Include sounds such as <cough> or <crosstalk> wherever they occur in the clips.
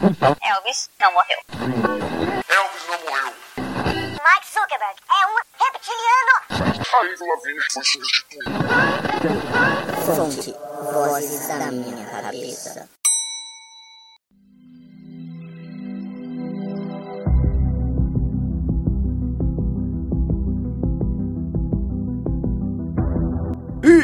Elvis não morreu. Elvis não morreu. Mark Zuckerberg é um reptiliano. A Avril Lavigne foi substituída. Fonte, vozes da minha cabeça.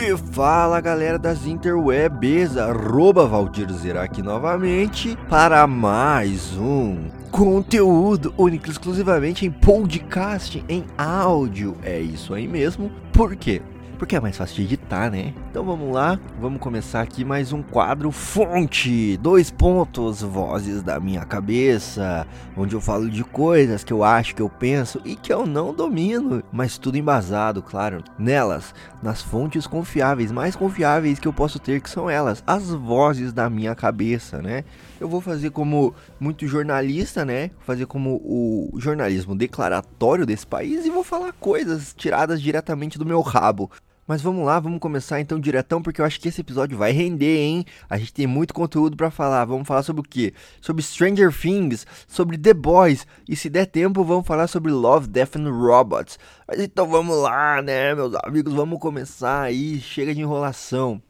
E fala galera das interwebs, arroba Valdir aqui novamente para mais um conteúdo único exclusivamente em podcast, em áudio. É isso aí mesmo. Por quê? Porque é mais fácil de editar, né? Então vamos lá, vamos começar aqui mais um quadro Fonte, dois pontos, vozes da minha cabeça, onde eu falo de coisas que eu acho, que eu penso e que eu não domino, mas tudo embasado, claro, nelas, nas fontes confiáveis, mais confiáveis que eu posso ter, que são elas, as vozes da minha cabeça, né? Eu vou fazer como muito jornalista, né? Fazer como o jornalismo declaratório desse país e vou falar coisas tiradas diretamente do meu rabo. Mas vamos lá, vamos começar então diretão, porque eu acho que esse episódio vai render, hein? A gente tem muito conteúdo para falar. Vamos falar sobre o quê? Sobre Stranger Things, sobre The Boys, e se der tempo, vamos falar sobre Love, Death and Robots. Mas então vamos lá, né, meus amigos? Vamos começar aí, chega de enrolação.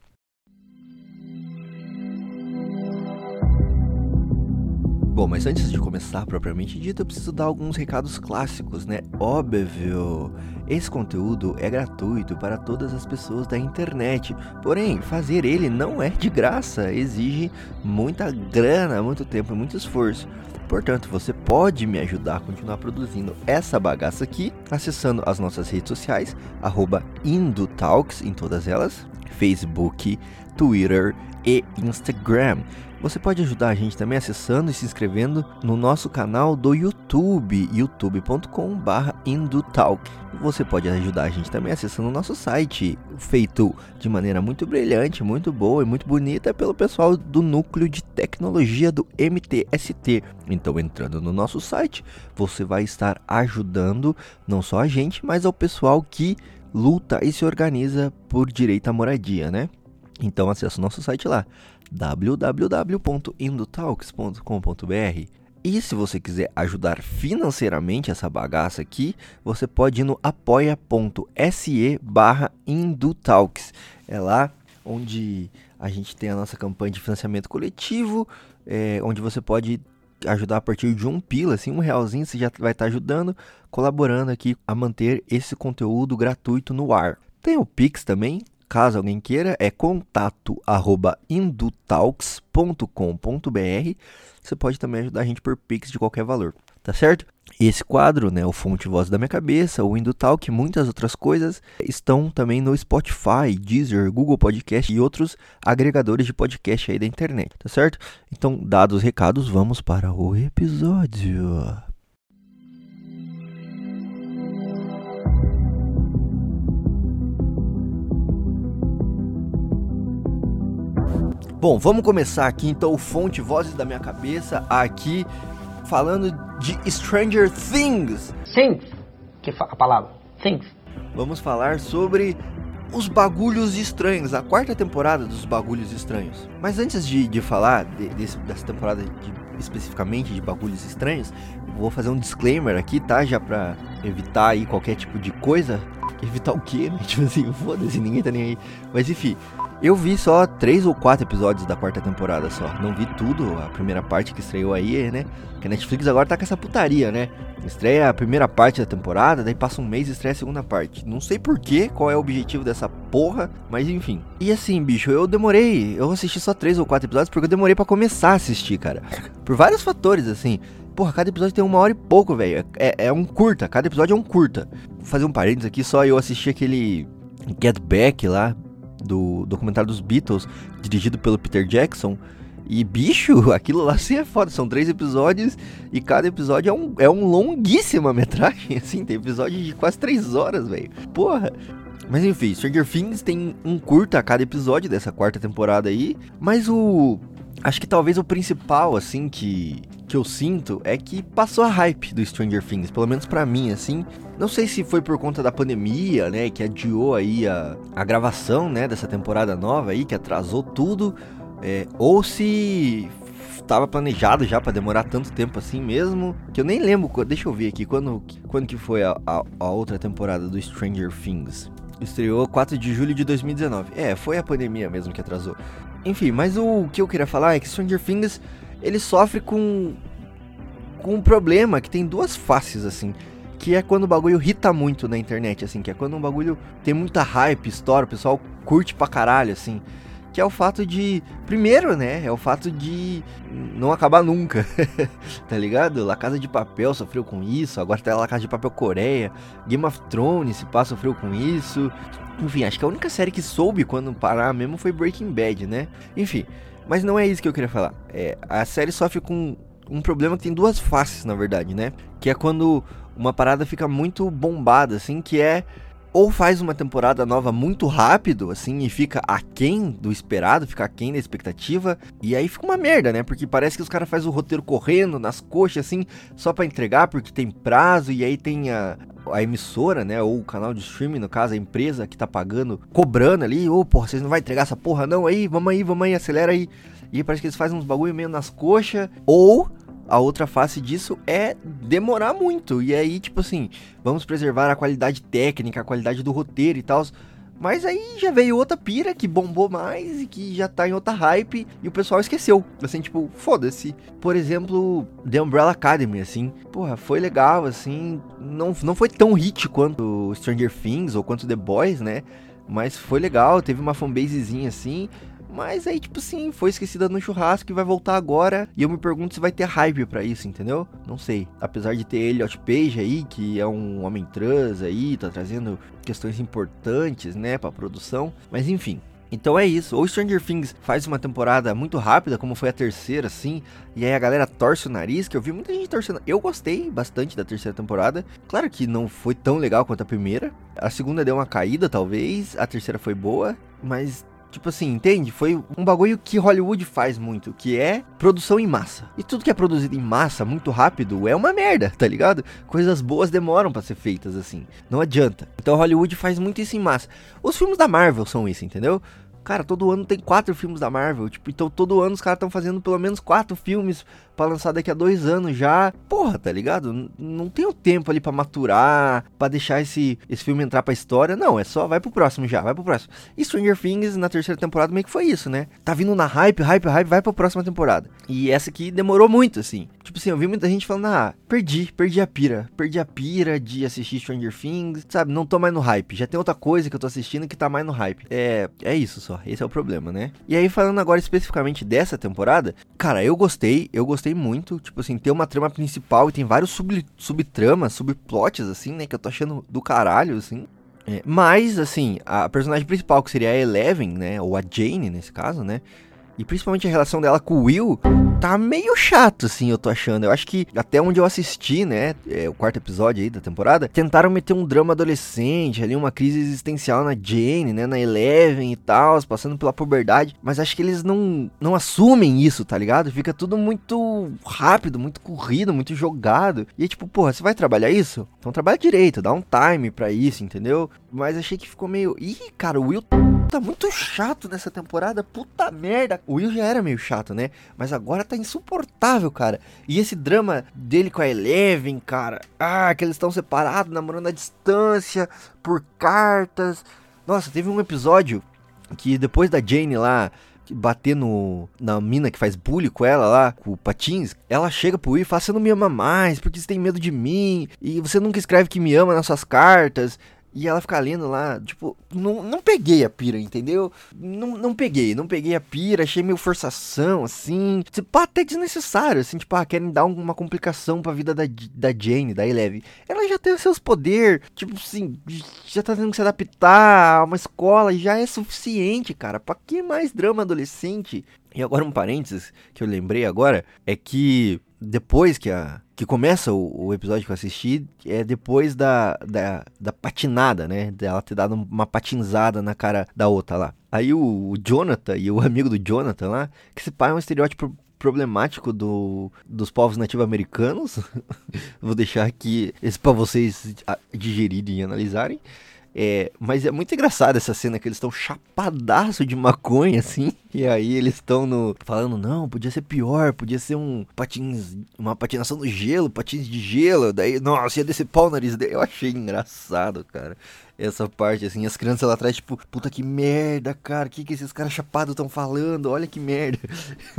Bom, mas antes de começar propriamente dito, eu preciso dar alguns recados clássicos, né? Óbvio! Esse conteúdo é gratuito para todas as pessoas da internet, porém, fazer ele não é de graça, exige muita grana, muito tempo e muito esforço. Portanto, você pode me ajudar a continuar produzindo essa bagaça aqui, acessando as nossas redes sociais, IndoTalks em todas elas, Facebook, Twitter e Instagram. Você pode ajudar a gente também acessando e se inscrevendo no nosso canal do YouTube, youtube.com/indutalk. Você pode ajudar a gente também acessando o nosso site, feito de maneira muito brilhante, muito boa e muito bonita pelo pessoal do núcleo de tecnologia do MTST. Então, entrando no nosso site, você vai estar ajudando não só a gente, mas ao pessoal que luta e se organiza por direito à moradia, né? Então acesse o nosso site lá, www.indotalks.com.br. E se você quiser ajudar financeiramente essa bagaça aqui, você pode ir no apoia.se barra Indutalks. É lá onde a gente tem a nossa campanha de financiamento coletivo, é, onde você pode ajudar a partir de um pila, assim, um realzinho, você já vai estar ajudando, colaborando aqui a manter esse conteúdo gratuito no ar. Tem o Pix também, caso alguém queira, é contato@indutalks.com.br. Você pode também ajudar a gente por Pix de qualquer valor, tá certo? Esse quadro, né, o Fonte Voz da Minha Cabeça, o Indutalk e muitas outras coisas estão também no Spotify, Deezer, Google Podcast e outros agregadores de podcast aí da internet, tá certo? Então, dados os recados, vamos para o episódio. Bom, vamos começar aqui então o fonte Vozes da Minha Cabeça aqui falando de Stranger Things. Things, que a palavra, Things. Vamos falar sobre os bagulhos estranhos, a quarta temporada dos bagulhos estranhos. Mas antes de, de falar de, desse, dessa temporada de, especificamente de bagulhos estranhos, vou fazer um disclaimer aqui, tá? Já pra evitar aí qualquer tipo de coisa. Evitar o quê, né? <laughs> Tipo assim, foda-se, ninguém tá nem aí. Mas enfim, eu vi só três ou quatro episódios da quarta temporada só. Não vi tudo, a primeira parte que estreou aí, né? Que a Netflix agora tá com essa putaria, né? Estreia a primeira parte da temporada, daí passa um mês e estreia a segunda parte. Não sei porquê, qual é o objetivo dessa porra, mas enfim. E assim, bicho, eu demorei. Eu assisti só três ou quatro episódios porque eu demorei para começar a assistir, cara. Por vários fatores, assim. Porra, cada episódio tem uma hora e pouco, velho. É, é um curta, cada episódio é um curta. Vou fazer um parênteses aqui, só eu assisti aquele Get Back lá, do documentário dos Beatles, dirigido pelo Peter Jackson. E bicho, <laughs> aquilo lá sim é foda. São três episódios e cada episódio é um, é um longuíssima metragem, <laughs> assim. Tem episódio de quase três horas, velho. Porra. Mas enfim, Stranger Things tem um curta a cada episódio dessa quarta temporada aí. Mas o. Acho que talvez o principal, assim, que, que eu sinto é que passou a hype do Stranger Things, pelo menos para mim, assim. Não sei se foi por conta da pandemia, né, que adiou aí a, a gravação, né, dessa temporada nova aí, que atrasou tudo, é, ou se tava planejado já pra demorar tanto tempo assim mesmo, que eu nem lembro, deixa eu ver aqui, quando, quando que foi a, a, a outra temporada do Stranger Things. Estreou 4 de julho de 2019. É, foi a pandemia mesmo que atrasou. Enfim, mas o que eu queria falar é que Stranger Things, ele sofre com com um problema que tem duas faces, assim. Que é quando o bagulho irrita muito na internet, assim. Que é quando um bagulho tem muita hype, estoura, o pessoal curte pra caralho, assim. Que é o fato de. Primeiro, né? É o fato de não acabar nunca. <laughs> tá ligado? La Casa de Papel sofreu com isso. Agora tá La Casa de Papel Coreia. Game of Thrones, se pá, sofreu com isso. Enfim, acho que a única série que soube quando parar mesmo foi Breaking Bad, né? Enfim. Mas não é isso que eu queria falar. É, a série sofre com um problema que tem duas faces, na verdade, né? Que é quando uma parada fica muito bombada, assim, que é ou faz uma temporada nova muito rápido, assim, e fica aquém do esperado, fica aquém da expectativa, e aí fica uma merda, né? Porque parece que os caras fazem o roteiro correndo, nas coxas, assim, só pra entregar, porque tem prazo, e aí tem a, a emissora, né, ou o canal de streaming, no caso, a empresa que tá pagando, cobrando ali, ô, porra, vocês não vai entregar essa porra não aí, vamos aí, vamos aí, acelera aí. E parece que eles fazem uns bagulho meio nas coxas, ou a outra face disso é demorar muito. E aí, tipo assim, vamos preservar a qualidade técnica, a qualidade do roteiro e tal. Mas aí já veio outra pira que bombou mais e que já tá em outra hype e o pessoal esqueceu. Assim, tipo, foda-se. Por exemplo, The Umbrella Academy, assim. Porra, foi legal, assim. Não, não foi tão hit quanto Stranger Things ou quanto The Boys, né? Mas foi legal, teve uma fanbasezinha assim. Mas aí, tipo assim, foi esquecida no churrasco e vai voltar agora. E eu me pergunto se vai ter hype pra isso, entendeu? Não sei. Apesar de ter Elliot Page aí, que é um homem trans aí, tá trazendo questões importantes, né, pra produção. Mas enfim. Então é isso. Ou Stranger Things faz uma temporada muito rápida, como foi a terceira, assim, e aí a galera torce o nariz, que eu vi muita gente torcendo. Eu gostei bastante da terceira temporada. Claro que não foi tão legal quanto a primeira. A segunda deu uma caída, talvez. A terceira foi boa, mas Tipo assim, entende? Foi um bagulho que Hollywood faz muito, que é produção em massa. E tudo que é produzido em massa, muito rápido, é uma merda, tá ligado? Coisas boas demoram pra ser feitas assim. Não adianta. Então Hollywood faz muito isso em massa. Os filmes da Marvel são isso, entendeu? Cara, todo ano tem quatro filmes da Marvel. Tipo, então todo ano os caras estão fazendo pelo menos quatro filmes pra lançar daqui a dois anos já. Porra, tá ligado? Não tem o tempo ali pra maturar, pra deixar esse, esse filme entrar pra história. Não, é só vai pro próximo já, vai pro próximo. E Stranger Things na terceira temporada meio que foi isso, né? Tá vindo na hype, hype, hype, vai pra próxima temporada. E essa aqui demorou muito, assim. Tipo assim, eu vi muita gente falando, ah, perdi, perdi a pira. Perdi a pira de assistir Stranger Things, sabe? Não tô mais no hype. Já tem outra coisa que eu tô assistindo que tá mais no hype. É, é isso só. Esse é o problema, né? E aí, falando agora especificamente dessa temporada, cara, eu gostei, eu gostei muito. Tipo assim, tem uma trama principal e tem vários sub, subtramas, subplots, assim, né? Que eu tô achando do caralho, assim. É, mas, assim, a personagem principal, que seria a Eleven, né? Ou a Jane, nesse caso, né? E principalmente a relação dela com o Will tá meio chato, assim, eu tô achando. Eu acho que até onde eu assisti, né, é, o quarto episódio aí da temporada, tentaram meter um drama adolescente, ali uma crise existencial na Jane, né, na Eleven e tal, passando pela puberdade. Mas acho que eles não, não assumem isso, tá ligado? Fica tudo muito rápido, muito corrido, muito jogado. E aí, tipo, porra, você vai trabalhar isso? Então trabalha direito, dá um time pra isso, entendeu? Mas achei que ficou meio... Ih, cara, o Will tá muito chato nessa temporada, puta merda. O Will já era meio chato, né? Mas agora tá insuportável, cara. E esse drama dele com a Eleven, cara. Ah, que eles estão separados, namorando à distância, por cartas. Nossa, teve um episódio que depois da Jane lá bater no, na mina que faz bullying com ela lá, com o Patins, ela chega pro Will e fala: Você não me ama mais, porque você tem medo de mim, e você nunca escreve que me ama nas suas cartas. E ela fica lendo lá, tipo, não, não peguei a pira, entendeu? Não, não peguei, não peguei a pira, achei meio forçação, assim. Tipo, até desnecessário, assim, tipo, ah, querem dar uma complicação pra vida da, da Jane, da Eleven. Ela já tem os seus poderes, tipo assim, já tá tendo que se adaptar a uma escola, já é suficiente, cara. Pra que mais drama adolescente? E agora um parênteses que eu lembrei agora é que depois que a que começa o, o, episódio que eu assisti é depois da, da, da patinada, né? Dela ter dado uma patinzada na cara da outra lá. Aí o, o Jonathan e o amigo do Jonathan lá, que esse pai é um estereótipo problemático do, dos povos nativos-americanos. <laughs> Vou deixar aqui esse para vocês digerirem e analisarem. É, mas é muito engraçado essa cena que eles estão chapadaço de maconha, assim. E aí eles estão no falando, não, podia ser pior, podia ser um patins, uma patinação no gelo, patins de gelo. Daí, nossa, ia descer pau no nariz. Eu achei engraçado, cara. Essa parte, assim, as crianças lá atrás, tipo, puta que merda, cara, o que, que esses caras chapados estão falando? Olha que merda.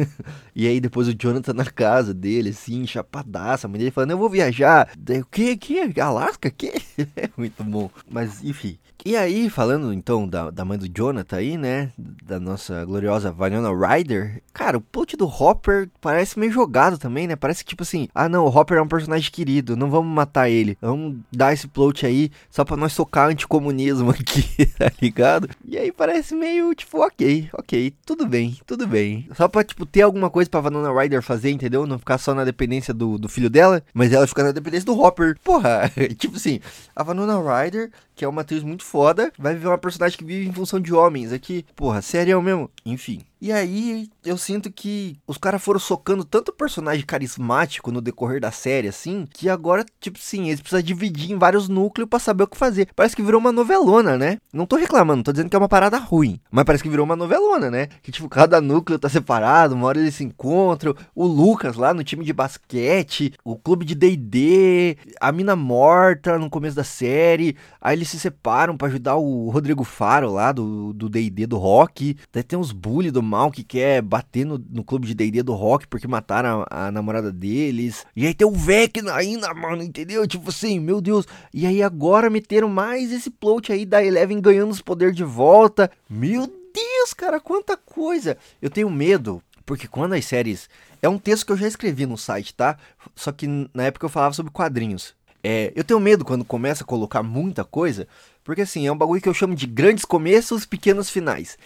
<laughs> e aí depois o Jonathan na casa dele, assim, chapadaça, a mãe dele falando, eu vou viajar. Daí, o que? Que? Alasca? Que? <laughs> é muito bom. Mas, enfim. E aí, falando então da, da mãe do Jonathan aí, né? Da nossa gloriosa Vanilla Ryder. Cara, o plot do Hopper parece meio jogado também, né? Parece que tipo assim, ah não, o Hopper é um personagem querido, não vamos matar ele. Vamos dar esse plot aí só pra nós socar anticomunismo <laughs> aqui, tá ligado? E aí parece meio tipo, ok, ok, tudo bem, tudo bem. Só pra, tipo, ter alguma coisa pra Vanilla Ryder fazer, entendeu? Não ficar só na dependência do, do filho dela, mas ela ficar na dependência do Hopper. Porra, <laughs> tipo assim, a Vanilla Ryder que é uma atriz muito foda, vai ver uma personagem que vive em função de homens aqui. Porra, sério mesmo? Enfim. E aí eu sinto que os caras foram socando tanto personagem carismático no decorrer da série, assim, que agora, tipo assim, eles precisam dividir em vários núcleos para saber o que fazer. Parece que virou uma novelona, né? Não tô reclamando, tô dizendo que é uma parada ruim. Mas parece que virou uma novelona, né? Que, tipo, cada núcleo tá separado, uma hora eles se encontram. O Lucas lá no time de basquete, o clube de DD, a mina morta no começo da série. Aí eles se separam para ajudar o Rodrigo Faro lá do DD do, do rock. Daí tem uns bully do mal que quer bater no, no clube de D&D do Rock porque mataram a, a, namorada deles. E aí tem o Vecna ainda, mano, entendeu? Tipo assim, meu Deus. E aí agora meteram mais esse plot aí da Eleven ganhando os poderes de volta. Meu Deus, cara, quanta coisa. Eu tenho medo, porque quando as séries... É um texto que eu já escrevi no site, tá? Só que na época eu falava sobre quadrinhos. É, eu tenho medo quando começa a colocar muita coisa, porque assim, é um bagulho que eu chamo de grandes começos, pequenos finais.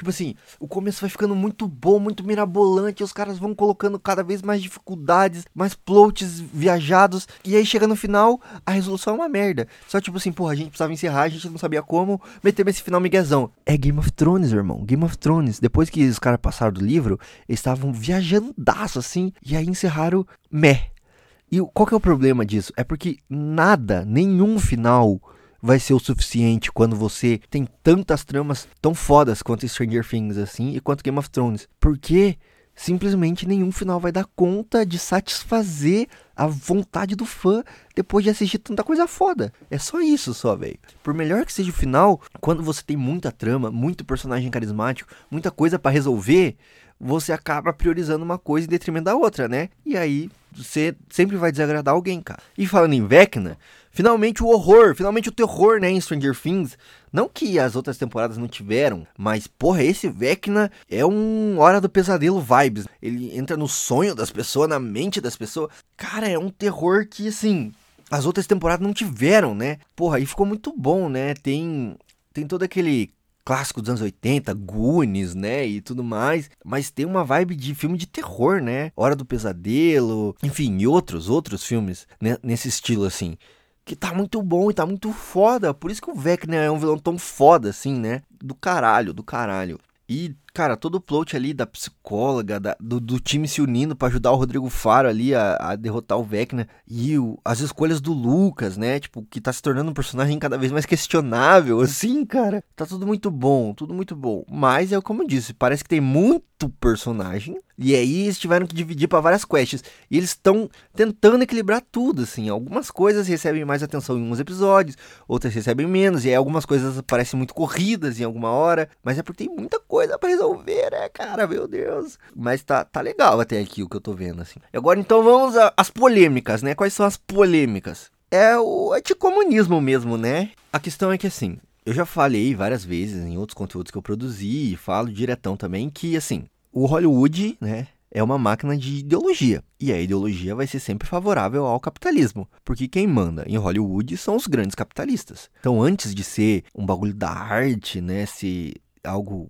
Tipo assim, o começo vai ficando muito bom, muito mirabolante, os caras vão colocando cada vez mais dificuldades, mais plots viajados, e aí chega no final, a resolução é uma merda. Só tipo assim, porra, a gente precisava encerrar, a gente não sabia como, metemos esse final miguezão. É Game of Thrones, irmão, Game of Thrones. Depois que os caras passaram do livro, eles estavam viajandaço assim, e aí encerraram meh. E qual que é o problema disso? É porque nada, nenhum final vai ser o suficiente quando você tem tantas tramas tão fodas quanto Stranger Things assim e quanto Game of Thrones. Porque simplesmente nenhum final vai dar conta de satisfazer a vontade do fã depois de assistir tanta coisa foda. É só isso, só, velho. Por melhor que seja o final, quando você tem muita trama, muito personagem carismático, muita coisa para resolver, você acaba priorizando uma coisa em detrimento da outra, né? E aí você sempre vai desagradar alguém, cara. E falando em Vecna, Finalmente o horror, finalmente o terror, né, em Stranger Things. Não que as outras temporadas não tiveram, mas porra, esse Vecna é um Hora do Pesadelo vibes. Ele entra no sonho das pessoas, na mente das pessoas. Cara, é um terror que, assim, as outras temporadas não tiveram, né? Porra, aí ficou muito bom, né? Tem, tem todo aquele clássico dos anos 80, Goonies, né, e tudo mais, mas tem uma vibe de filme de terror, né? Hora do Pesadelo, enfim, e outros, outros filmes né, nesse estilo assim que tá muito bom e tá muito foda. Por isso que o Vecna é um vilão tão foda, assim, né? Do caralho, do caralho. E, cara, todo o plot ali da psicóloga, da, do, do, time se unindo para ajudar o Rodrigo Faro ali a, a derrotar o Vecna. E o, as escolhas do Lucas, né? Tipo, que tá se tornando um personagem cada vez mais questionável, <laughs> assim, cara. Tá tudo muito bom, tudo muito bom. Mas é como eu disse, parece que tem muito personagem e aí eles tiveram que dividir para várias quests. E eles estão tentando equilibrar tudo, assim. Algumas coisas recebem mais atenção em uns episódios, outras recebem menos. E aí algumas coisas parecem muito corridas em alguma hora. Mas é porque tem muita coisa para resolver, né, cara? Meu Deus. Mas tá, tá legal até aqui o que eu tô vendo, assim. Agora então vamos às polêmicas, né? Quais são as polêmicas? É o anticomunismo mesmo, né? A questão é que assim, eu já falei várias vezes em outros conteúdos que eu produzi e falo diretão também que assim, o Hollywood, né, é uma máquina de ideologia. E a ideologia vai ser sempre favorável ao capitalismo. Porque quem manda em Hollywood são os grandes capitalistas. Então, antes de ser um bagulho da arte, né? Ser algo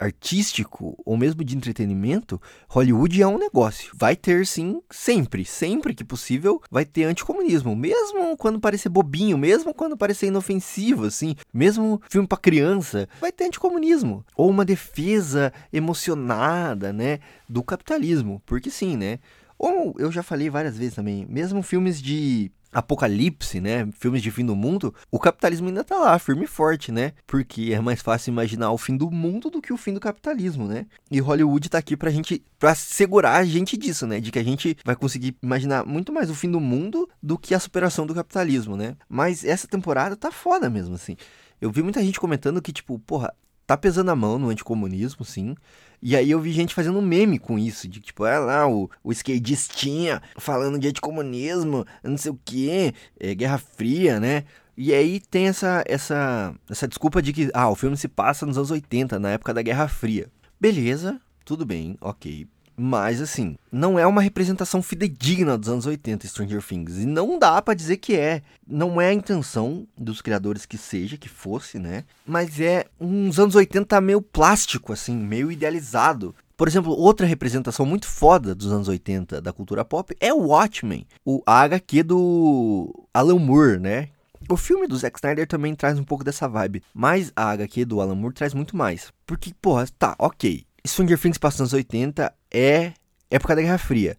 artístico ou mesmo de entretenimento, Hollywood é um negócio. Vai ter sim, sempre, sempre que possível, vai ter anticomunismo, mesmo quando parecer bobinho, mesmo quando parecer inofensivo assim, mesmo filme para criança, vai ter anticomunismo ou uma defesa emocionada, né, do capitalismo, porque sim, né? Ou eu já falei várias vezes também, mesmo filmes de apocalipse, né? Filmes de fim do mundo, o capitalismo ainda tá lá, firme e forte, né? Porque é mais fácil imaginar o fim do mundo do que o fim do capitalismo, né? E Hollywood tá aqui pra gente, pra segurar a gente disso, né? De que a gente vai conseguir imaginar muito mais o fim do mundo do que a superação do capitalismo, né? Mas essa temporada tá foda mesmo, assim. Eu vi muita gente comentando que, tipo, porra, tá pesando a mão no anticomunismo, sim. E aí eu vi gente fazendo meme com isso, de tipo, é lá, o, o esquerdistinha falando de anticomunismo, não sei o que, é, Guerra Fria, né? E aí tem essa, essa, essa desculpa de que, ah, o filme se passa nos anos 80, na época da Guerra Fria. Beleza, tudo bem, ok. Mas assim, não é uma representação fidedigna dos anos 80 Stranger Things. E não dá para dizer que é. Não é a intenção dos criadores que seja, que fosse, né? Mas é uns anos 80 meio plástico, assim, meio idealizado. Por exemplo, outra representação muito foda dos anos 80 da cultura pop é o Watchmen, o HQ do Alan Moore, né? O filme do Zack Snyder também traz um pouco dessa vibe, mas a HQ do Alan Moore traz muito mais. Porque, porra, tá, ok. Stranger Things passa nos anos 80, é época da Guerra Fria.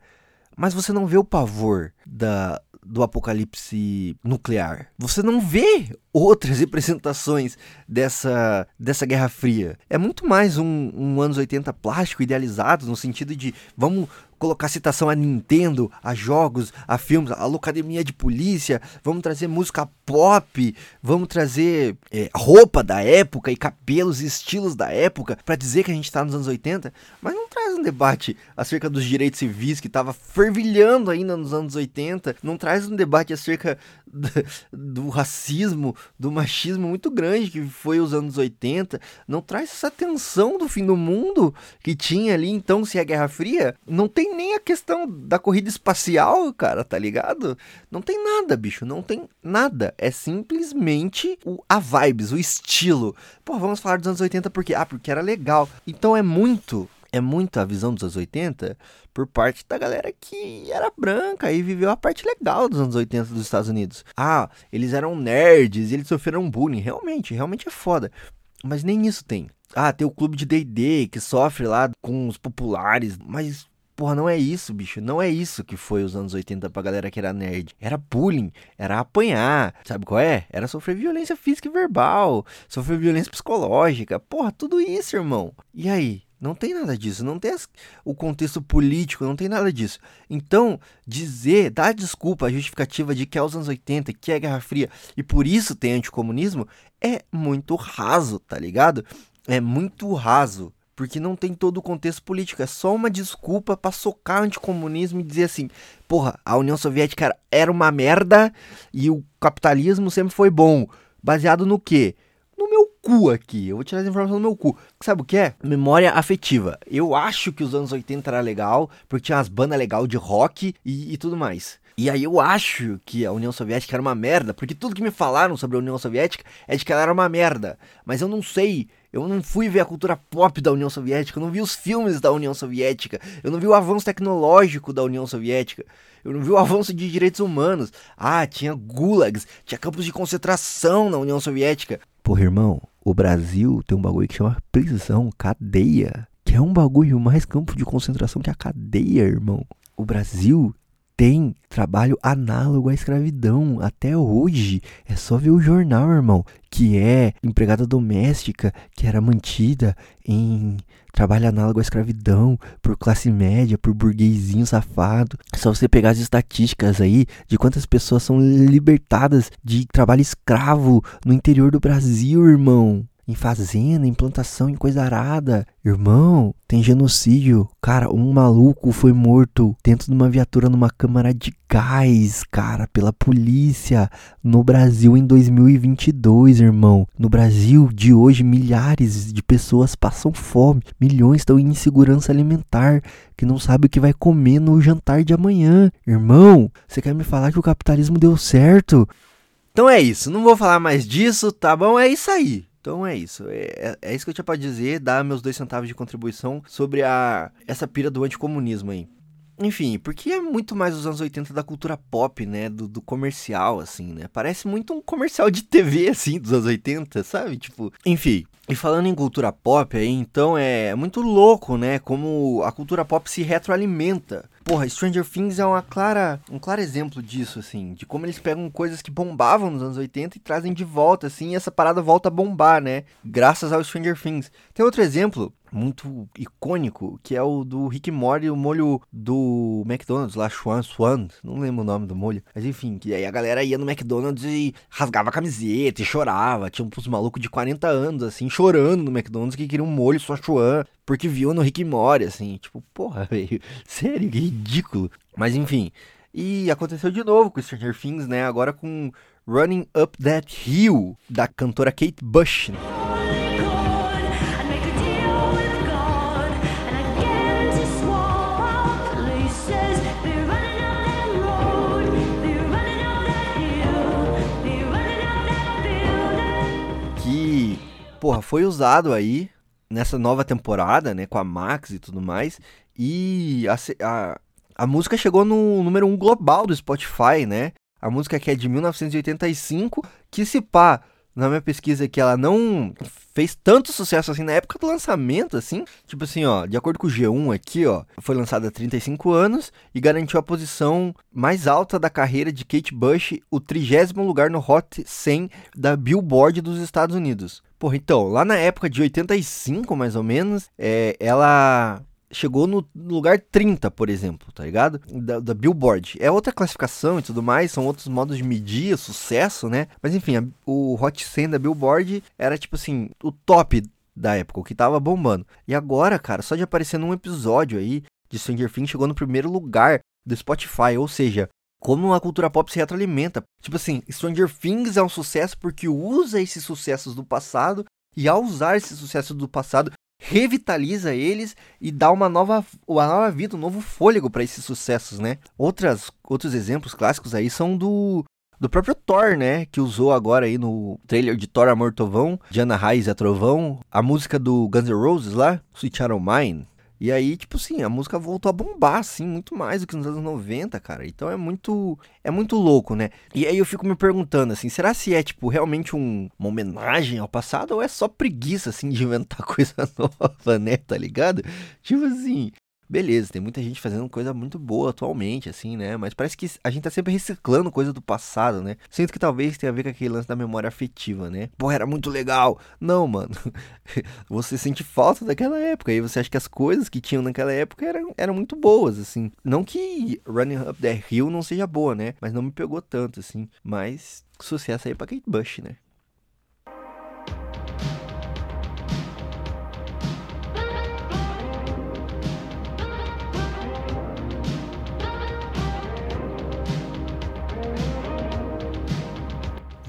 Mas você não vê o pavor da, do apocalipse nuclear. Você não vê outras <laughs> representações dessa, dessa Guerra Fria. É muito mais um, um anos 80 plástico idealizado, no sentido de vamos colocar citação a Nintendo, a jogos, a filmes, a Locademia de Polícia, vamos trazer música pop, vamos trazer é, roupa da época e cabelos e estilos da época para dizer que a gente está nos anos 80, mas não traz um debate acerca dos direitos civis que estava fervilhando ainda nos anos 80, não traz um debate acerca <laughs> do, racismo, do machismo muito grande que foi os anos 80, não traz essa tensão do fim do mundo que tinha ali então se é Guerra Fria, não tem nem a questão da corrida espacial, cara, tá ligado? Não tem nada, bicho, não tem nada. É simplesmente o, a vibes, o estilo. Pô, vamos falar dos anos 80 porque ah, porque era legal. Então é muito é muito a visão dos anos 80 por parte da galera que era branca e viveu a parte legal dos anos 80 dos Estados Unidos. Ah, eles eram nerds eles sofreram bullying. Realmente, realmente é foda. Mas nem isso tem. Ah, tem o clube de D&D que sofre lá com os populares, mas Porra, não é isso, bicho. Não é isso que foi os anos 80 pra galera que era nerd. Era bullying, era apanhar. Sabe qual é? Era sofrer violência física e verbal, sofrer violência psicológica. Porra, tudo isso, irmão. E aí? Não tem nada disso, não tem o contexto político, não tem nada disso. Então, dizer, dar desculpa, a justificativa de que é os anos 80, que é Guerra Fria e por isso tem anticomunismo, é muito raso, tá ligado? É muito raso porque não tem todo o contexto político. É só uma desculpa para socar anticomunismo e dizer assim: porra, a União Soviética era uma merda e o capitalismo sempre foi bom. Baseado no quê? Cu aqui. Eu vou tirar as informações do meu cu. Sabe o que é? Memória afetiva. Eu acho que os anos 80 era legal, porque tinha umas bandas legais de rock e, e tudo mais. E aí eu acho que a União Soviética era uma merda, porque tudo que me falaram sobre a União Soviética é de que ela era uma merda. Mas eu não sei eu não fui ver a cultura pop da União Soviética, eu não vi os filmes da União Soviética, eu não vi o avanço tecnológico da União Soviética, eu não vi o avanço de direitos humanos. Ah, tinha gulags, tinha campos de concentração na União Soviética. Porra, irmão, o Brasil tem um bagulho que chama prisão, cadeia, que é um bagulho mais campo de concentração que a cadeia, irmão. O Brasil tem trabalho análogo à escravidão até hoje. É só ver o jornal, irmão, que é empregada doméstica que era mantida em trabalho análogo à escravidão por classe média, por burguesinho safado. É só você pegar as estatísticas aí de quantas pessoas são libertadas de trabalho escravo no interior do Brasil, irmão em fazenda, em plantação, em coisa arada. Irmão, tem genocídio. Cara, um maluco foi morto dentro de uma viatura numa câmara de gás, cara, pela polícia no Brasil em 2022, irmão. No Brasil de hoje, milhares de pessoas passam fome, milhões estão em insegurança alimentar, que não sabe o que vai comer no jantar de amanhã. Irmão, você quer me falar que o capitalismo deu certo? Então é isso, não vou falar mais disso, tá bom? É isso aí. Então é isso. É, é, é isso que eu tinha pra dizer, dar meus dois centavos de contribuição sobre a essa pira do anticomunismo aí. Enfim, porque é muito mais os anos 80 da cultura pop, né? Do, do comercial, assim, né? Parece muito um comercial de TV, assim, dos anos 80, sabe? Tipo, enfim. E falando em cultura pop aí, então é muito louco, né? Como a cultura pop se retroalimenta. Porra, Stranger Things é uma clara, um claro exemplo disso, assim, de como eles pegam coisas que bombavam nos anos 80 e trazem de volta, assim, e essa parada volta a bombar, né? Graças ao Stranger Things. Tem outro exemplo muito icônico, que é o do Rick Morty, o molho do McDonald's lá, Swan Swan, não lembro o nome do molho, mas enfim, que aí a galera ia no McDonald's e rasgava a camiseta e chorava, tinha uns malucos de 40 anos, assim, chorando no McDonald's que queriam um molho só Swan, porque viu no Rick Morty, assim, tipo, porra, <laughs> velho, sério, que ridículo. Mas enfim, e aconteceu de novo com Stranger Things, né, agora com Running Up That Hill, da cantora Kate Bush, né? Porra, foi usado aí nessa nova temporada, né, com a Max e tudo mais, e a, a, a música chegou no número 1 um global do Spotify, né, a música que é de 1985, que se pá, na minha pesquisa que ela não fez tanto sucesso assim na época do lançamento, assim, tipo assim, ó, de acordo com o G1 aqui, ó, foi lançada há 35 anos e garantiu a posição mais alta da carreira de Kate Bush, o trigésimo lugar no Hot 100 da Billboard dos Estados Unidos. Porra, então, lá na época de 85, mais ou menos, é, ela chegou no lugar 30, por exemplo, tá ligado? Da, da Billboard. É outra classificação e tudo mais, são outros modos de medir sucesso, né? Mas enfim, a- o Hot 100 da Billboard era tipo assim, o top da época, o que tava bombando. E agora, cara, só de aparecer num episódio aí de Stranger Things chegou no primeiro lugar do Spotify, ou seja, como a cultura pop se retroalimenta. Tipo assim, Stranger Things é um sucesso porque usa esses sucessos do passado e ao usar esses sucessos do passado revitaliza eles e dá uma nova, uma nova vida, um novo fôlego para esses sucessos, né? Outras, outros exemplos clássicos aí são do do próprio Thor, né? Que usou agora aí no trailer de Thor Amor Trovão, Diana Raiz é Trovão, a música do Guns N' Roses lá, Sweet Child Mine. E aí, tipo assim, a música voltou a bombar, assim, muito mais do que nos anos 90, cara. Então é muito. É muito louco, né? E aí eu fico me perguntando, assim, será se é, tipo, realmente um- uma homenagem ao passado ou é só preguiça, assim, de inventar <laughs> coisa nova, né? Tá ligado? Tipo assim. Beleza, tem muita gente fazendo coisa muito boa atualmente, assim, né? Mas parece que a gente tá sempre reciclando coisa do passado, né? Sinto que talvez tenha a ver com aquele lance da memória afetiva, né? Pô, era muito legal. Não, mano. <laughs> você sente falta daquela época. E você acha que as coisas que tinham naquela época eram, eram muito boas, assim. Não que Running Up That Hill não seja boa, né? Mas não me pegou tanto, assim. Mas sucesso aí pra Kate Bush, né?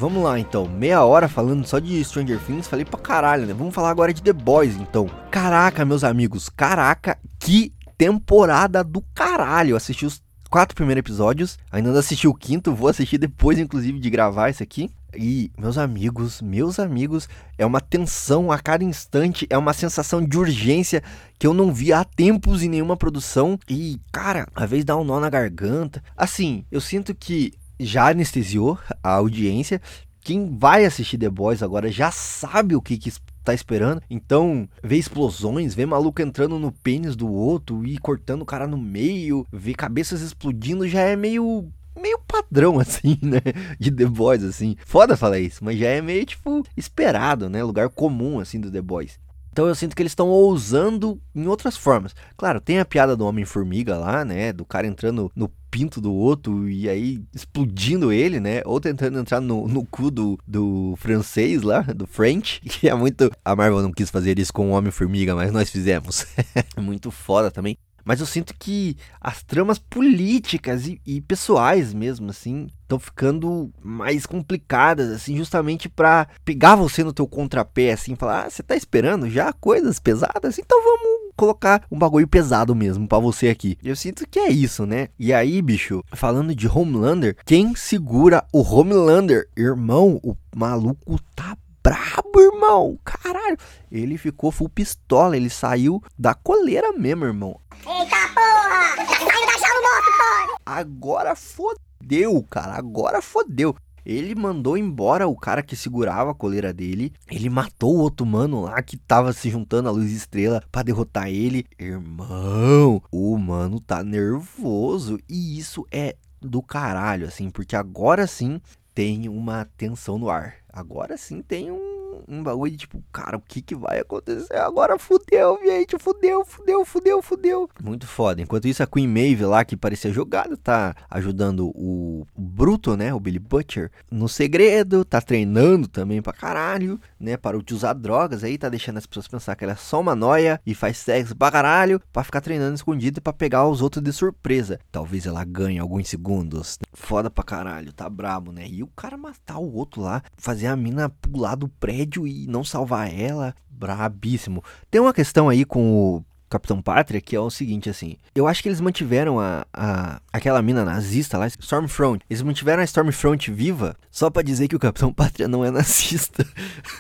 Vamos lá então, meia hora falando só de Stranger Things, falei pra caralho, né? Vamos falar agora de The Boys então. Caraca, meus amigos, caraca, que temporada do caralho. Eu assisti os quatro primeiros episódios, ainda não assisti o quinto, vou assistir depois, inclusive, de gravar isso aqui. E, meus amigos, meus amigos, é uma tensão a cada instante, é uma sensação de urgência que eu não vi há tempos em nenhuma produção. E, cara, às vezes dá um nó na garganta. Assim, eu sinto que já anestesiou a audiência. Quem vai assistir The Boys agora já sabe o que, que tá esperando. Então, ver explosões, ver maluco entrando no pênis do outro e cortando o cara no meio, ver cabeças explodindo já é meio. Meio padrão, <laughs> assim, né? De The Boys, assim. Foda falar isso, mas já é meio, tipo, esperado, né? Lugar comum, assim, do The Boys. Então eu sinto que eles estão ousando em outras formas. Claro, tem a piada do Homem-Formiga lá, né? Do cara entrando no pinto do outro e aí explodindo ele, né? Ou tentando entrar no, no cu do, do francês lá, do French. <laughs> Que é muito. A Marvel não quis fazer isso com o Homem-Formiga, mas nós fizemos. <laughs> É muito foda também. Mas eu sinto que as tramas políticas e, e pessoais mesmo, assim, estão ficando mais complicadas, assim, justamente pra pegar você no teu contrapé, assim, falar, ah, você tá esperando já coisas pesadas? Então vamos colocar um bagulho pesado mesmo pra você aqui. Eu sinto que é isso, né? E aí, bicho, falando de Homelander, quem segura o Homelander? Irmão, o maluco tá brabo, irmão. Caralho. Ele ficou full pistola, ele saiu da coleira mesmo, irmão. Eita porra! Saiu da moto, pai! Agora fodeu, cara. Agora fodeu. Ele mandou embora o cara que segurava a coleira dele. Ele matou o outro mano lá que tava se juntando à luz estrela pra derrotar ele. Irmão, o mano tá nervoso. E isso é do caralho, assim, porque agora sim tem uma tensão no ar. Agora sim tem um, um bagulho de tipo, cara, o que que vai acontecer? Agora fudeu, gente, fudeu, fudeu, fudeu, fudeu. Muito foda. Enquanto isso, a Queen Maeve lá, que parecia jogada, tá ajudando o, Bruto, né, o Billy Butcher, no segredo, tá treinando também pra caralho, né, para de usar drogas aí, tá deixando as pessoas pensar que ela é só uma noia e faz sexo pra caralho, pra ficar treinando escondido e pra pegar os outros de surpresa. Talvez ela ganhe alguns segundos. Foda pra caralho, tá brabo, né? E o cara matar o outro lá, fazer a mina pular do prédio e não salvar ela, brabíssimo. Tem uma questão aí com o Capitão Pátria que é o seguinte, assim. Eu acho que eles mantiveram a, a aquela mina nazista lá, Stormfront. Eles mantiveram a Stormfront viva só pra dizer que o Capitão Pátria não é <laughs> nazista.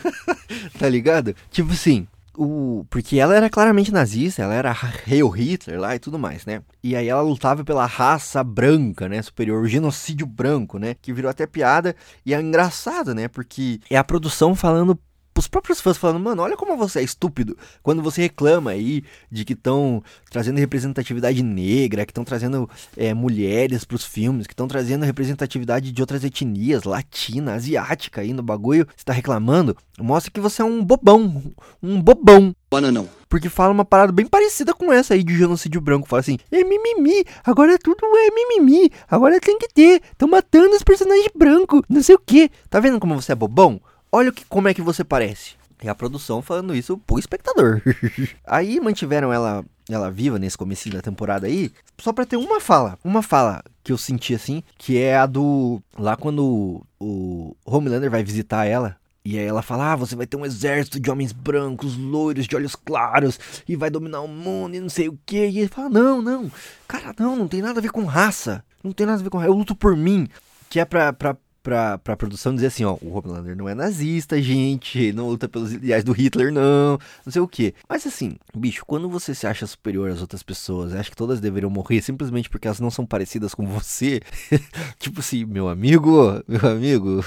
<laughs> tá ligado? Tipo assim, o, porque ela era claramente nazista, ela era Hail Hitler lá e tudo mais, né? E aí ela lutava pela raça branca, né? Superior, o genocídio branco, né? Que virou até piada e é engraçado, né? Porque é a produção falando os próprios fãs falando, mano, olha como você é estúpido quando você reclama aí de que estão trazendo representatividade negra, que estão trazendo é, mulheres pros filmes, que estão trazendo representatividade de outras etnias, latina, asiática aí no bagulho, você tá reclamando, mostra que você é um bobão, um bobão. Bananão. Porque fala uma parada bem parecida com essa aí de genocídio branco. Fala assim, é mimimi, agora tudo é mimimi, agora tem que ter, estão matando os personagens brancos, não sei o que. Tá vendo como você é bobão? Olha o que, como é que você parece. É a produção falando isso pro espectador. <laughs> aí mantiveram ela ela viva nesse comecinho da temporada aí, só pra ter uma fala. Uma fala que eu senti assim, que é a do. Lá quando o Homelander vai visitar ela. E aí ela fala: Ah, você vai ter um exército de homens brancos, loiros, de olhos claros, e vai dominar o mundo e não sei o que. E ele fala: Não, não, cara, não, não tem nada a ver com raça. Não tem nada a ver com raça. Eu luto por mim. Que é pra, pra, pra, pra produção dizer assim, ó, o Homelander não é nazista, gente, não luta pelos ideais do Hitler, não, não sei o que. Mas assim, bicho, quando você se acha superior às outras pessoas, acha que todas deveriam morrer simplesmente porque elas não são parecidas com você, <laughs> tipo assim, meu amigo, meu amigo,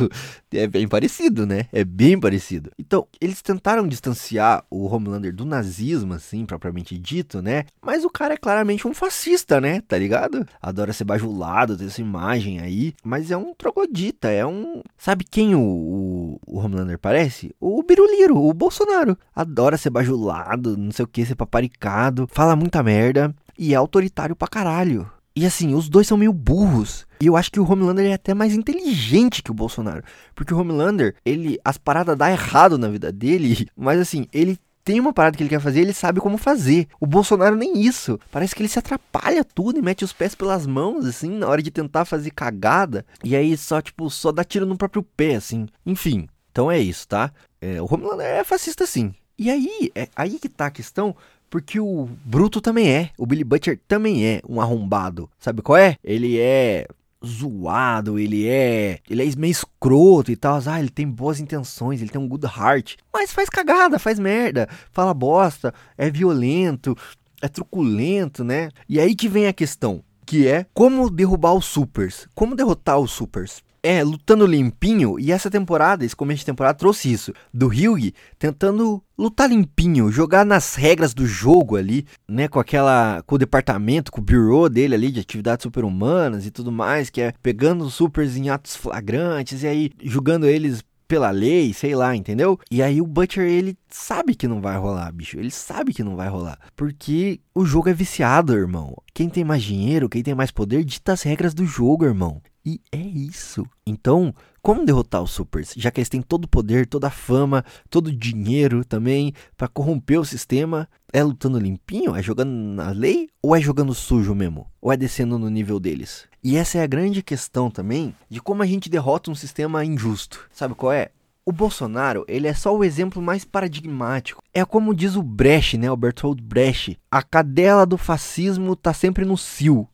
é bem parecido, né? É bem parecido. Então, eles tentaram distanciar o Homelander do nazismo, assim, propriamente dito, né? Mas o cara é claramente um fascista, né? Tá ligado? Adora ser bajulado, ter essa imagem aí, mas é um troglodita, é um. Sabe quem o, o, o Homelander parece? O Biruliro, o Bolsonaro. Adora ser bajulado, não sei o que, ser paparicado, fala muita merda e é autoritário pra caralho. E assim, os dois são meio burros. E eu acho que o Homelander é até mais inteligente que o Bolsonaro. Porque o Homelander, ele. As paradas dá errado na vida dele, <laughs> mas assim, ele tem uma parada que ele quer fazer, ele sabe como fazer. O Bolsonaro nem isso. Parece que ele se atrapalha tudo e mete os pés pelas mãos, assim, na hora de tentar fazer cagada. E aí só, tipo, só dá tiro no próprio pé, assim. Enfim, então é isso, tá? É, o Homelander é fascista, sim. E aí, é aí que tá a questão, porque o Bruto também é. O Billy Butcher também é um arrombado. Sabe qual é? Ele é zoado, ele é. Ele é meio escroto e tal. Ah, ele tem boas intenções, ele tem um good heart. Mas faz cagada, faz merda, fala bosta, é violento, é truculento, né? E aí que vem a questão, que é como derrubar os supers. Como derrotar os supers? É, lutando limpinho, e essa temporada, esse começo de temporada trouxe isso. Do Hyug tentando lutar limpinho, jogar nas regras do jogo ali, né, com aquela com o departamento, com o bureau dele ali de atividades superhumanas e tudo mais, que é pegando os supers em atos flagrantes e aí julgando eles pela lei, sei lá, entendeu? E aí o Butcher, ele sabe que não vai rolar, bicho. Ele sabe que não vai rolar. Porque o jogo é viciado, irmão. Quem tem mais dinheiro, quem tem mais poder, dita as regras do jogo, irmão. E é isso. Então, como derrotar os supers? Já que eles têm todo o poder, toda a fama, todo o dinheiro também para corromper o sistema, é lutando limpinho? É jogando na lei? Ou é jogando sujo mesmo? Ou é descendo no nível deles? E essa é a grande questão também de como a gente derrota um sistema injusto. Sabe qual é? O Bolsonaro, ele é só o exemplo mais paradigmático. É como diz o Brecht, né, o Bertold Brecht, a cadela do fascismo tá sempre no cio.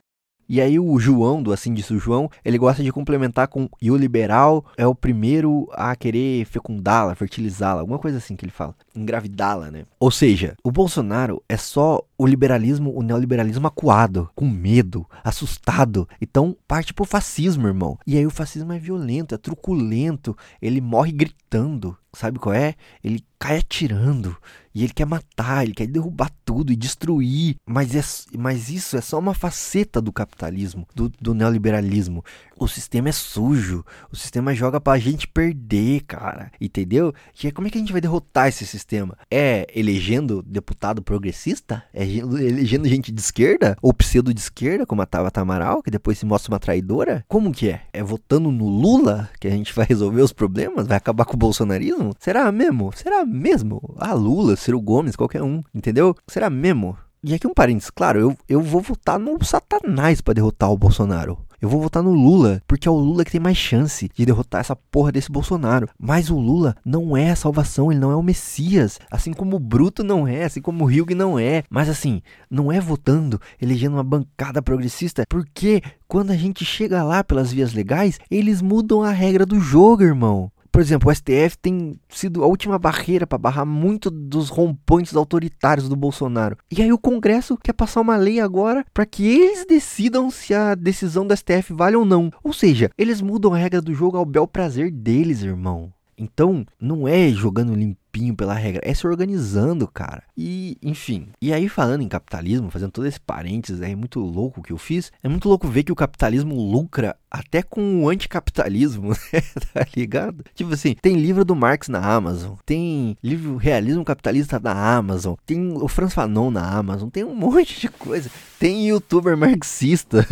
E aí o João, do Assim Disse o João, ele gosta de complementar com e o liberal é o primeiro a querer fecundá-la, fertilizá-la, alguma coisa assim que ele fala, engravidá-la, né? Ou seja, o Bolsonaro é só o liberalismo, o neoliberalismo acuado, com medo, assustado. Então parte pro fascismo, irmão. E aí o fascismo é violento, é truculento, ele morre gritando. Sabe qual é? Ele cai atirando e ele quer matar, ele quer derrubar tudo e destruir. Mas, é, mas isso é só uma faceta do capitalismo, do, do neoliberalismo. O sistema é sujo, o sistema joga pra gente perder, cara. Entendeu? E aí, como é que a gente vai derrotar esse sistema? É elegendo deputado progressista? É elegendo gente de esquerda? Ou pseudo de esquerda, como a Tabata Amaral, que depois se mostra uma traidora? Como que é? É votando no Lula que a gente vai resolver os problemas? Vai acabar com o bolsonarismo? Será mesmo? Será mesmo? Ah, Lula, Ciro Gomes, qualquer um, entendeu? Será mesmo? E aqui um parênteses, claro, eu, eu vou votar no Satanás pra derrotar o Bolsonaro. Eu vou votar no Lula, porque é o Lula que tem mais chance de derrotar essa porra desse Bolsonaro. Mas o Lula não é a salvação, ele não é o Messias. Assim como o Bruto não é, assim como o Hugh não é. Mas assim, não é votando, elegendo uma bancada progressista, porque quando a gente chega lá pelas vias legais, eles mudam a regra do jogo, irmão. Por exemplo, o STF tem sido a última barreira para barrar muito dos rompantes autoritários do Bolsonaro. E aí o Congresso quer passar uma lei agora para que eles decidam se a decisão do STF vale ou não. Ou seja, eles mudam a regra do jogo ao bel prazer deles, irmão. Então, não é jogando limpinho pela regra, é se organizando, cara. E, enfim. E aí, falando em capitalismo, fazendo todo esse parênteses aí, muito louco que eu fiz, é muito louco ver que o capitalismo lucra até com o anticapitalismo, <laughs> né? tá ligado? Tipo assim, tem livro do Marx na Amazon, tem livro Realismo Capitalista na Amazon, tem o Franz Fanon na Amazon, tem um <laughs> monte de coisa. Tem youtuber marxista,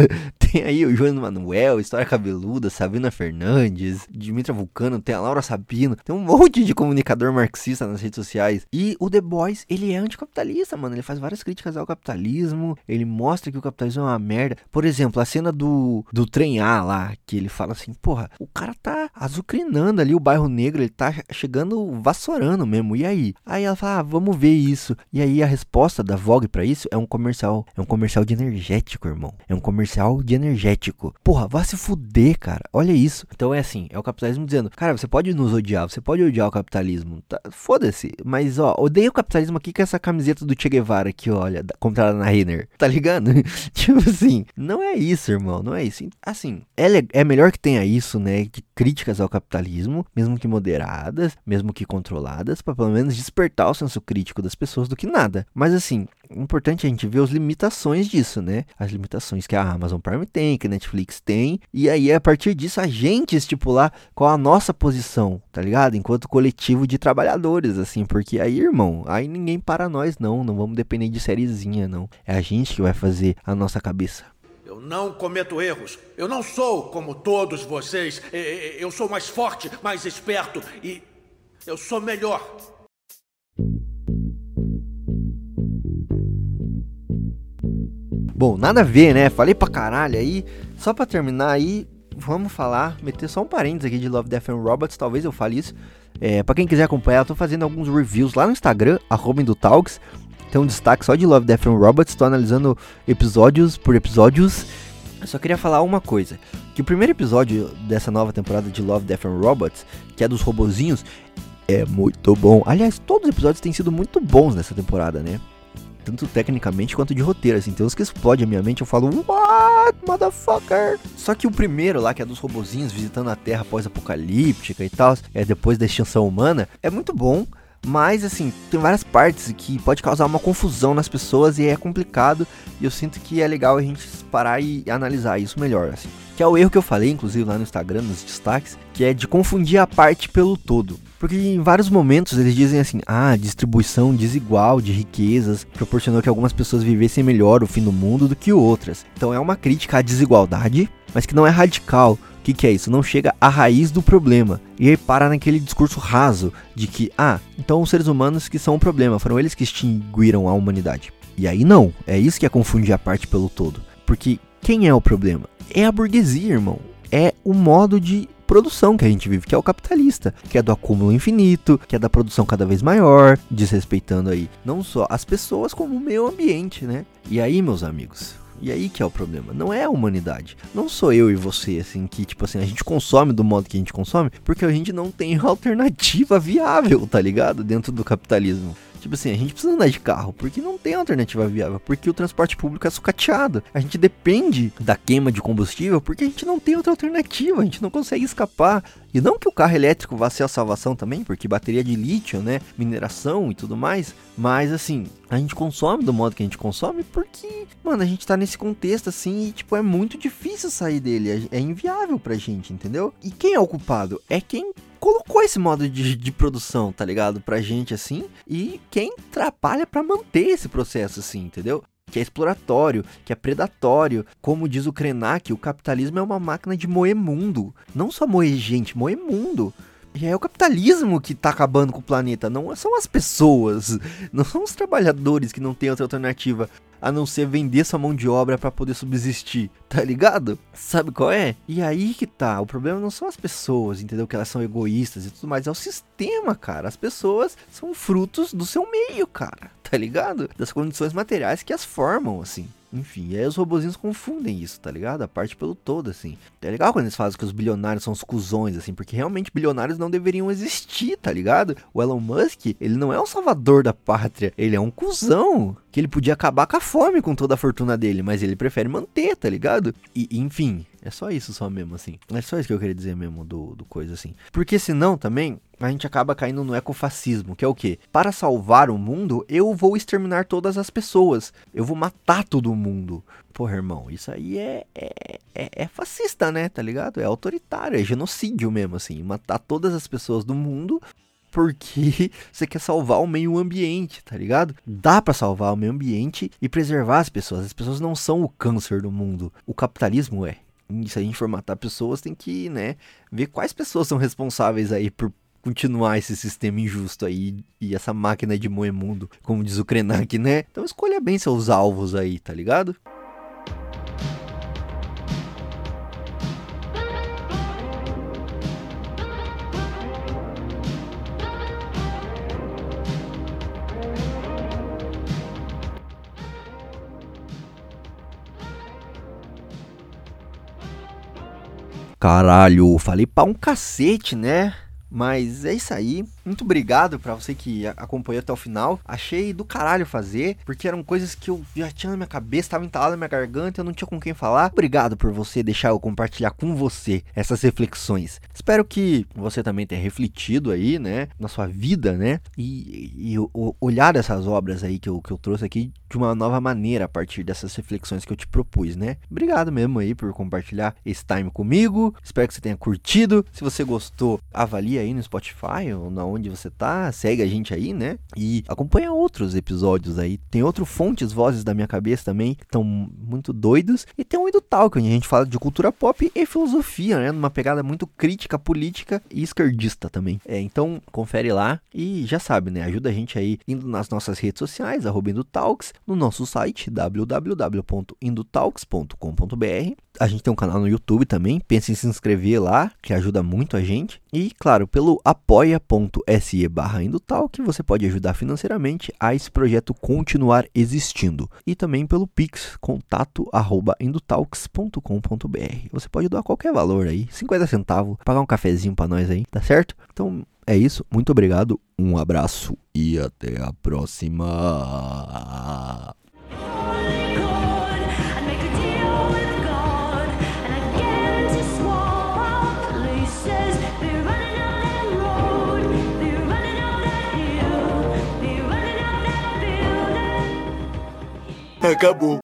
tem aí o João Manuel, História Cabeluda, Sabina Fernandes, Dimitra Vulcano, tem a Laura Sabino, tem um monte de comunicador marxista nas redes sociais. E o The Boys, ele é anticapitalista, mano. Ele faz várias críticas ao capitalismo, ele mostra que o capitalismo é uma merda. Por exemplo, a cena do, do trem A lá, que ele fala assim, porra, o cara tá azucrinando ali o bairro negro, ele tá chegando vassourando mesmo. E aí? Aí ela fala, ah, vamos ver isso. E aí a resposta da Vogue pra isso é um comercial, é um comercial de energético, irmão. É um comercial de energético. Porra, vá se fuder, cara. Olha isso. Então é assim, é o capitalismo dizendo, cara, você pode nos odiar, você pode odiar o capitalismo. Tá, Foda-se. Mas ó, odeia o capitalismo aqui com essa camiseta do Che Guevara aqui, olha, da- comprada na Renner. Tá ligado? <laughs> tipo assim, não é isso, irmão, não é isso. Assim, é, é melhor que tenha isso, né, de críticas ao capitalismo, mesmo que moderadas, mesmo que controladas, pra pelo menos despertar o senso crítico das pessoas do que nada. Mas assim, é importante a gente ver as limitações disso, né? As limitações que a Amazon Prime tem, que a Netflix tem, e aí a partir disso a gente estipular qual a nossa posição, tá ligado? Enquanto coletivo de trabalhadores, assim, porque aí, irmão, aí ninguém para nós não, não vamos depender de sériezinha, não. É a gente que vai fazer a nossa cabeça. Não cometo erros. Eu não sou como todos vocês. Eu sou mais forte, mais esperto e eu sou melhor. Bom, nada a ver, né? Falei pra caralho aí. Só pra terminar aí, vamos falar, meter só um parênteses aqui de Love, Death and Robots, talvez eu fale isso. É, pra quem quiser acompanhar, eu tô fazendo alguns reviews lá no Instagram, arroba Talks. Tem um destaque só de Love, Death and Robots, tô analisando episódios por episódios. Eu só queria falar uma coisa, que o primeiro episódio dessa nova temporada de Love, Death and Robots, que é dos robozinhos, é muito bom. Aliás, todos os episódios têm sido muito bons nessa temporada, né? tanto tecnicamente quanto de roteiro, assim. Tem uns que explodem a minha mente, eu falo, what, motherfucker? Só que o primeiro lá, que é dos robozinhos visitando a Terra pós-apocalíptica e tal, é depois da extinção humana, é muito bom. Mas, assim, tem várias partes que pode causar uma confusão nas pessoas e é complicado. E eu sinto que é legal a gente parar e analisar isso melhor, assim. Que é o erro que eu falei, inclusive, lá no Instagram, nos destaques, que é de confundir a parte pelo todo. Porque em vários momentos eles dizem assim: ah, distribuição desigual de riquezas proporcionou que algumas pessoas vivessem melhor o fim do mundo do que outras. Então é uma crítica à desigualdade, mas que não é radical. Que, que é isso? Não chega à raiz do problema. E aí para naquele discurso raso de que, ah, então os seres humanos que são o problema, foram eles que extinguiram a humanidade. E aí não, é isso que é confundir a parte pelo todo. Porque quem é o problema? É a burguesia, irmão. É o modo de produção que a gente vive, que é o capitalista, que é do acúmulo infinito, que é da produção cada vez maior, desrespeitando aí não só as pessoas como o meio ambiente, né? E aí, meus amigos, E aí que é o problema. Não é a humanidade. Não sou eu e você, assim, que, tipo assim, a gente consome do modo que a gente consome, porque a gente não tem <laughs> alternativa viável, tá ligado? Dentro do capitalismo. Tipo assim, a gente precisa andar de carro, porque não tem alternativa viável, porque o transporte público é sucateado. A gente depende da queima de combustível, porque a gente não tem outra alternativa, a gente não consegue escapar. E não que o carro elétrico vá ser a salvação também, porque bateria de lítio, né, mineração e tudo mais, mas assim, a gente consome do modo que a gente consome porque, mano, a gente tá nesse contexto assim e, tipo, é muito difícil sair dele, é, é inviável pra gente, entendeu? E quem é o culpado? É quem colocou esse modo de, de produção, tá ligado? Pra gente assim, e quem trabalha pra manter esse processo assim, entendeu? Que é exploratório, que é predatório. Como diz o Krenak, o capitalismo é uma máquina de moer mundo. Não só moer gente, moer mundo. E é o capitalismo que tá acabando com o planeta, não são as pessoas, <laughs> não são os trabalhadores que não têm outra alternativa a não ser vender sua mão de obra para poder subsistir, <laughs> tá ligado? Sabe qual é? E aí que tá, o problema não são as pessoas, entendeu? Que elas são egoístas e tudo mais, é o sistema, cara. As pessoas são frutos do seu meio, cara, tá ligado? Das condições materiais que as formam, assim. Enfim, e aí os robozinhos confundem isso, tá ligado? A parte pelo todo, assim. É legal quando eles fazem que os bilionários são os cuzões, assim, porque realmente bilionários não deveriam existir, tá ligado? O Elon Musk, ele não é o salvador da pátria, ele é um cuzão. Que ele podia acabar com a fome com toda a fortuna dele, mas ele prefere manter, tá ligado? E, enfim, é só isso só mesmo, assim. É só isso que eu queria dizer mesmo do, do coisa, assim. Porque senão também a gente acaba caindo no ecofascismo, que é o quê? Para salvar o mundo, eu vou exterminar todas as pessoas. Eu vou matar todo mundo. Porra, irmão, isso aí é, é, é, é fascista, né? Tá ligado? É autoritário, é genocídio mesmo, assim. Matar todas as pessoas do mundo porque <laughs> você quer salvar o meio ambiente, tá ligado? Dá pra salvar o meio ambiente e preservar as pessoas. As pessoas não são o câncer do mundo. O capitalismo é. E se a gente for matar pessoas, tem que, né, ver quais pessoas são responsáveis aí por continuar esse sistema injusto aí e essa máquina de moer mundo, como diz o Krenak, né? Então escolha bem seus alvos aí, tá ligado? Caralho, falei pra um cacete, né? Mas é isso aí. Muito obrigado pra você que acompanhou até o final. Achei do caralho fazer, porque eram coisas que eu já tinha na minha cabeça, tava entalado na minha garganta, eu não tinha com quem falar. Obrigado por você deixar eu compartilhar com você essas reflexões. Espero que você também tenha refletido aí, né, na sua vida, né, e, e o- olhar essas obras aí que eu, que eu trouxe aqui de uma nova maneira a partir dessas reflexões que eu te propus, né. Obrigado mesmo aí por compartilhar esse time comigo. Espero que você tenha curtido. Se você gostou, avalie aí no Spotify ou na onde você tá, segue a gente aí, né? E acompanha outros episódios aí. Tem outro Fontes Vozes da minha cabeça também, que estão muito doidos. E tem um do Talk, onde a gente fala de cultura pop e filosofia, né? Numa pegada muito crítica, política e esquerdista também. É, então confere lá e já sabe, né? Ajuda a gente aí indo nas nossas redes sociais, arroba Indutalks, no nosso site www.indutalks.com.br. A gente tem um canal no YouTube também, pense em se inscrever lá, que ajuda muito a gente. E, claro, pelo apoia.se barra Indutalk, você pode ajudar financeiramente a esse projeto continuar existindo. E também pelo Pix, contato arroba indutalks.com.br. Você pode doar qualquer valor aí, 50 centavos, pagar um cafezinho pra nós aí, tá certo? Então é isso, muito obrigado, um abraço e até a próxima. Acabou.